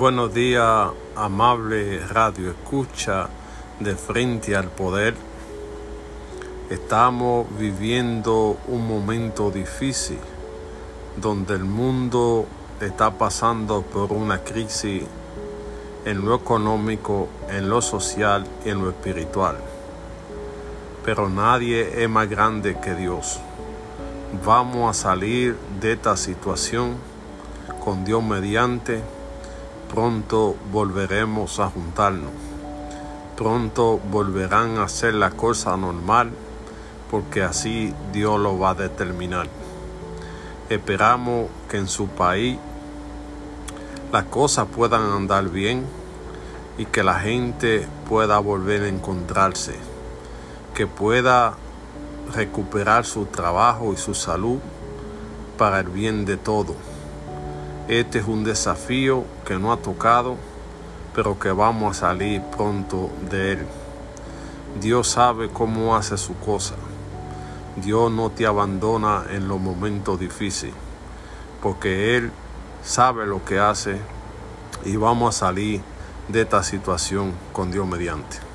Buenos días, amable radio escucha de frente al poder. Estamos viviendo un momento difícil donde el mundo está pasando por una crisis en lo económico, en lo social y en lo espiritual. Pero nadie es más grande que Dios. Vamos a salir de esta situación con Dios mediante. Pronto volveremos a juntarnos. Pronto volverán a hacer la cosa normal porque así Dios lo va a determinar. Esperamos que en su país las cosas puedan andar bien y que la gente pueda volver a encontrarse, que pueda recuperar su trabajo y su salud para el bien de todo. Este es un desafío que no ha tocado, pero que vamos a salir pronto de él. Dios sabe cómo hace su cosa. Dios no te abandona en los momentos difíciles, porque Él sabe lo que hace y vamos a salir de esta situación con Dios mediante.